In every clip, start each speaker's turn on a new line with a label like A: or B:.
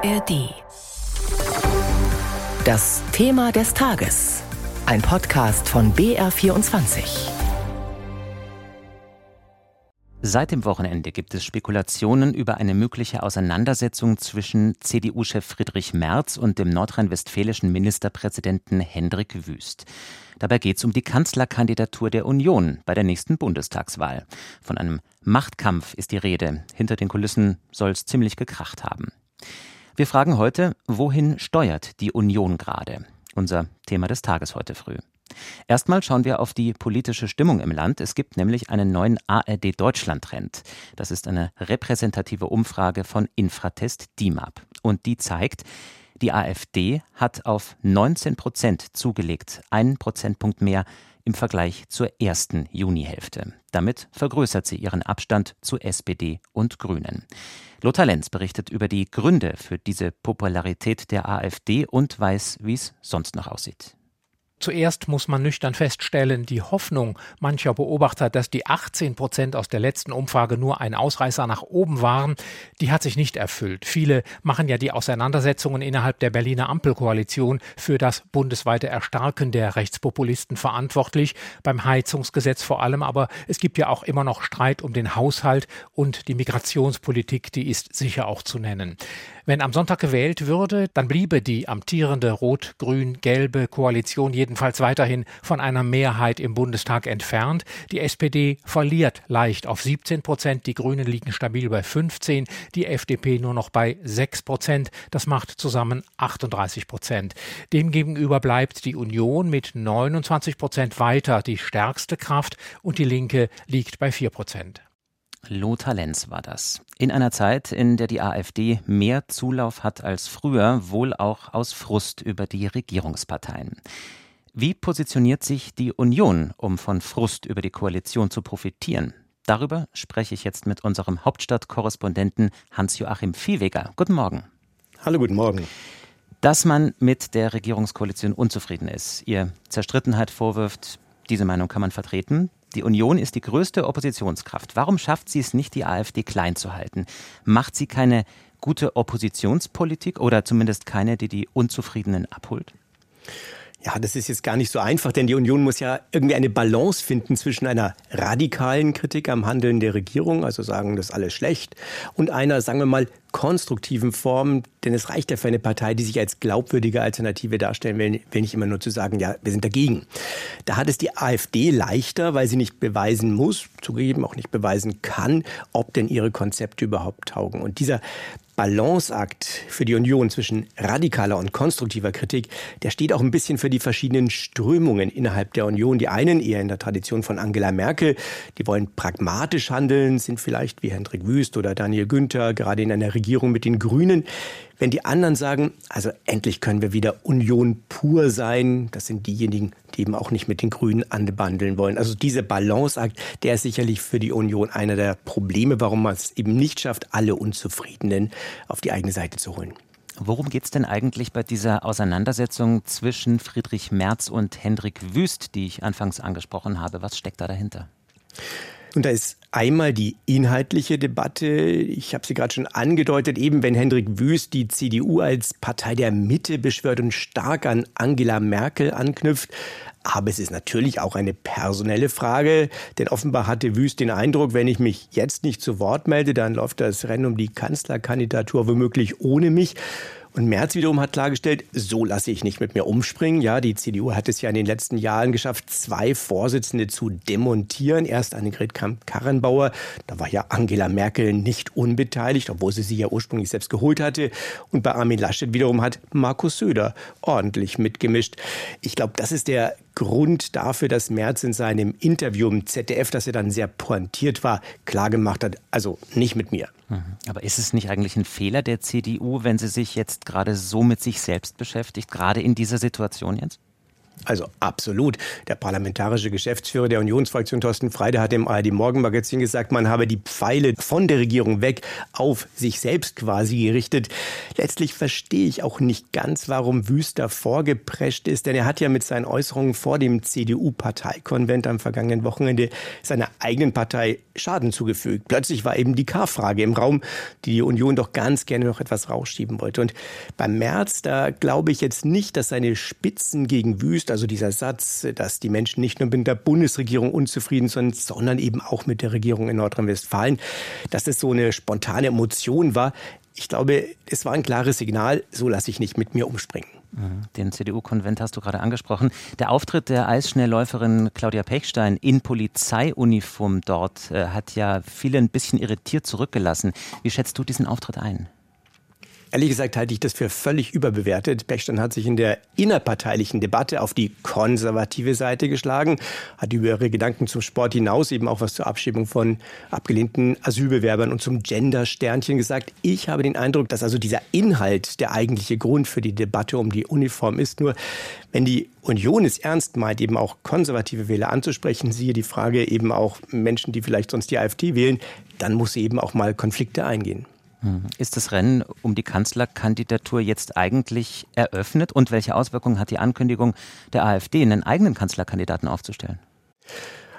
A: ARD. Das Thema des Tages. Ein Podcast von BR24.
B: Seit dem Wochenende gibt es Spekulationen über eine mögliche Auseinandersetzung zwischen CDU-Chef Friedrich Merz und dem nordrhein-westfälischen Ministerpräsidenten Hendrik Wüst. Dabei geht es um die Kanzlerkandidatur der Union bei der nächsten Bundestagswahl. Von einem Machtkampf ist die Rede. Hinter den Kulissen soll es ziemlich gekracht haben. Wir fragen heute, wohin steuert die Union gerade? Unser Thema des Tages heute früh. Erstmal schauen wir auf die politische Stimmung im Land. Es gibt nämlich einen neuen ARD Deutschland Trend. Das ist eine repräsentative Umfrage von Infratest DIMAP. Und die zeigt, die AfD hat auf 19 Prozent zugelegt, einen Prozentpunkt mehr im Vergleich zur ersten Junihälfte. Damit vergrößert sie ihren Abstand zu SPD und Grünen. Lothar Lenz berichtet über die Gründe für diese Popularität der AfD und weiß, wie es sonst noch aussieht.
C: Zuerst muss man nüchtern feststellen, die Hoffnung mancher Beobachter, dass die 18 Prozent aus der letzten Umfrage nur ein Ausreißer nach oben waren, die hat sich nicht erfüllt. Viele machen ja die Auseinandersetzungen innerhalb der Berliner Ampelkoalition für das bundesweite Erstarken der Rechtspopulisten verantwortlich, beim Heizungsgesetz vor allem, aber es gibt ja auch immer noch Streit um den Haushalt und die Migrationspolitik, die ist sicher auch zu nennen. Wenn am Sonntag gewählt würde, dann bliebe die amtierende rot-grün-gelbe Koalition jedenfalls weiterhin von einer Mehrheit im Bundestag entfernt. Die SPD verliert leicht auf 17 Prozent, die Grünen liegen stabil bei 15, die FDP nur noch bei 6 Prozent. Das macht zusammen 38 Prozent. Demgegenüber bleibt die Union mit 29 Prozent weiter die stärkste Kraft und die Linke liegt bei 4 Prozent.
B: Lothar Lenz war das. In einer Zeit, in der die AfD mehr Zulauf hat als früher, wohl auch aus Frust über die Regierungsparteien. Wie positioniert sich die Union, um von Frust über die Koalition zu profitieren? Darüber spreche ich jetzt mit unserem Hauptstadtkorrespondenten Hans-Joachim Viehweger. Guten Morgen.
D: Hallo, guten Morgen.
B: Dass man mit der Regierungskoalition unzufrieden ist, ihr Zerstrittenheit vorwirft, diese Meinung kann man vertreten. Die Union ist die größte Oppositionskraft. Warum schafft sie es nicht, die AfD klein zu halten? Macht sie keine gute Oppositionspolitik oder zumindest keine, die die Unzufriedenen abholt?
D: Ja, das ist jetzt gar nicht so einfach, denn die Union muss ja irgendwie eine Balance finden zwischen einer radikalen Kritik am Handeln der Regierung, also sagen, das ist alles schlecht, und einer, sagen wir mal, konstruktiven Form, denn es reicht ja für eine Partei, die sich als glaubwürdige Alternative darstellen will, will nicht immer nur zu sagen, ja, wir sind dagegen. Da hat es die AfD leichter, weil sie nicht beweisen muss, zugegeben auch nicht beweisen kann, ob denn ihre Konzepte überhaupt taugen. Und dieser Balanceakt für die Union zwischen radikaler und konstruktiver Kritik, der steht auch ein bisschen für die verschiedenen Strömungen innerhalb der Union. Die einen eher in der Tradition von Angela Merkel, die wollen pragmatisch handeln, sind vielleicht wie Hendrik Wüst oder Daniel Günther gerade in einer Regierung mit den Grünen. Wenn die anderen sagen, also endlich können wir wieder Union pur sein, das sind diejenigen, die eben auch nicht mit den Grünen anbandeln wollen. Also dieser Balanceakt, der ist sicherlich für die Union einer der Probleme, warum man es eben nicht schafft, alle Unzufriedenen auf die eigene Seite zu holen.
B: Worum geht es denn eigentlich bei dieser Auseinandersetzung zwischen Friedrich Merz und Hendrik Wüst, die ich anfangs angesprochen habe? Was steckt da dahinter?
D: Und da ist einmal die inhaltliche Debatte. Ich habe sie gerade schon angedeutet, eben wenn Hendrik Wüst die CDU als Partei der Mitte beschwört und stark an Angela Merkel anknüpft. Aber es ist natürlich auch eine personelle Frage, denn offenbar hatte Wüst den Eindruck, wenn ich mich jetzt nicht zu Wort melde, dann läuft das Rennen um die Kanzlerkandidatur womöglich ohne mich. Und Merz wiederum hat klargestellt, so lasse ich nicht mit mir umspringen. Ja, die CDU hat es ja in den letzten Jahren geschafft, zwei Vorsitzende zu demontieren. Erst Annegret Kramp-Karrenbauer, da war ja Angela Merkel nicht unbeteiligt, obwohl sie sie ja ursprünglich selbst geholt hatte. Und bei Armin Laschet wiederum hat Markus Söder ordentlich mitgemischt. Ich glaube, das ist der Grund dafür, dass Merz in seinem Interview im ZDF, das er dann sehr pointiert war, klargemacht hat, also nicht mit mir.
B: Mhm. Aber ist es nicht eigentlich ein Fehler der CDU, wenn sie sich jetzt gerade so mit sich selbst beschäftigt, gerade in dieser Situation jetzt?
D: Also absolut. Der parlamentarische Geschäftsführer der Unionsfraktion Thorsten Freide hat im ARD Morgenmagazin gesagt, man habe die Pfeile von der Regierung weg auf sich selbst quasi gerichtet. Letztlich verstehe ich auch nicht ganz, warum Wüster vorgeprescht ist, denn er hat ja mit seinen Äußerungen vor dem CDU-Parteikonvent am vergangenen Wochenende seiner eigenen Partei Schaden zugefügt. Plötzlich war eben die K-Frage im Raum, die die Union doch ganz gerne noch etwas rausschieben wollte. Und beim März, da glaube ich jetzt nicht, dass seine Spitzen gegen Wüst, also dieser Satz, dass die Menschen nicht nur mit der Bundesregierung unzufrieden sind, sondern eben auch mit der Regierung in Nordrhein-Westfalen, dass es so eine spontane Emotion war. Ich glaube, es war ein klares Signal, so lasse ich nicht mit mir umspringen.
B: Mhm. Den CDU-Konvent hast du gerade angesprochen. Der Auftritt der Eisschnellläuferin Claudia Pechstein in Polizeiuniform dort äh, hat ja viele ein bisschen irritiert zurückgelassen. Wie schätzt du diesen Auftritt ein?
D: Ehrlich gesagt halte ich das für völlig überbewertet. Pechstein hat sich in der innerparteilichen Debatte auf die konservative Seite geschlagen, hat über ihre Gedanken zum Sport hinaus eben auch was zur Abschiebung von abgelehnten Asylbewerbern und zum Gender-Sternchen gesagt. Ich habe den Eindruck, dass also dieser Inhalt der eigentliche Grund für die Debatte um die Uniform ist. Nur wenn die Union es ernst meint, eben auch konservative Wähler anzusprechen, siehe die Frage eben auch Menschen, die vielleicht sonst die AfD wählen, dann muss sie eben auch mal Konflikte eingehen.
B: Hm. Ist das Rennen um die Kanzlerkandidatur jetzt eigentlich eröffnet und welche Auswirkungen hat die Ankündigung der AfD, einen eigenen Kanzlerkandidaten aufzustellen?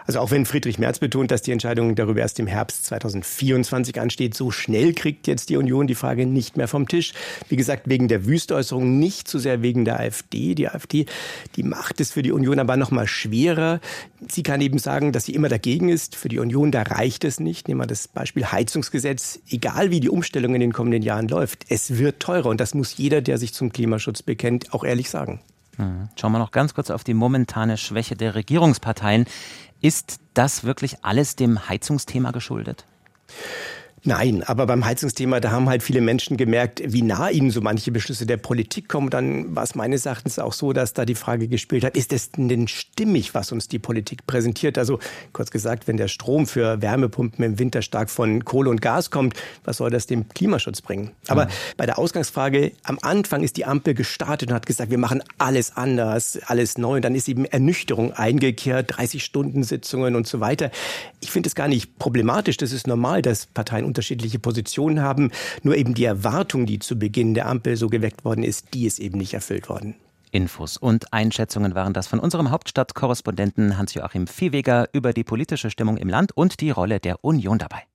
D: Also auch wenn Friedrich Merz betont, dass die Entscheidung darüber erst im Herbst 2024 ansteht, so schnell kriegt jetzt die Union die Frage nicht mehr vom Tisch. Wie gesagt, wegen der Wüstäußerung, nicht so sehr wegen der AfD. Die AfD, die macht es für die Union aber noch mal schwerer. Sie kann eben sagen, dass sie immer dagegen ist. Für die Union, da reicht es nicht. Nehmen wir das Beispiel Heizungsgesetz. Egal wie die Umstellung in den kommenden Jahren läuft, es wird teurer. Und das muss jeder, der sich zum Klimaschutz bekennt, auch ehrlich sagen.
B: Hm. Schauen wir noch ganz kurz auf die momentane Schwäche der Regierungsparteien. Ist das wirklich alles dem Heizungsthema geschuldet?
D: Nein, aber beim Heizungsthema, da haben halt viele Menschen gemerkt, wie nah ihnen so manche Beschlüsse der Politik kommen. Dann war es meines Erachtens auch so, dass da die Frage gespielt hat, ist es denn stimmig, was uns die Politik präsentiert? Also kurz gesagt, wenn der Strom für Wärmepumpen im Winter stark von Kohle und Gas kommt, was soll das dem Klimaschutz bringen? Aber mhm. bei der Ausgangsfrage, am Anfang ist die Ampel gestartet und hat gesagt, wir machen alles anders, alles neu. Und dann ist eben Ernüchterung eingekehrt, 30 Stunden Sitzungen und so weiter. Ich finde es gar nicht problematisch. Das ist normal, dass Parteien unterschiedliche Positionen haben. Nur eben die Erwartung, die zu Beginn der Ampel so geweckt worden ist, die ist eben nicht erfüllt worden.
B: Infos und Einschätzungen waren das von unserem Hauptstadtkorrespondenten Hans-Joachim Viehweger über die politische Stimmung im Land und die Rolle der Union dabei.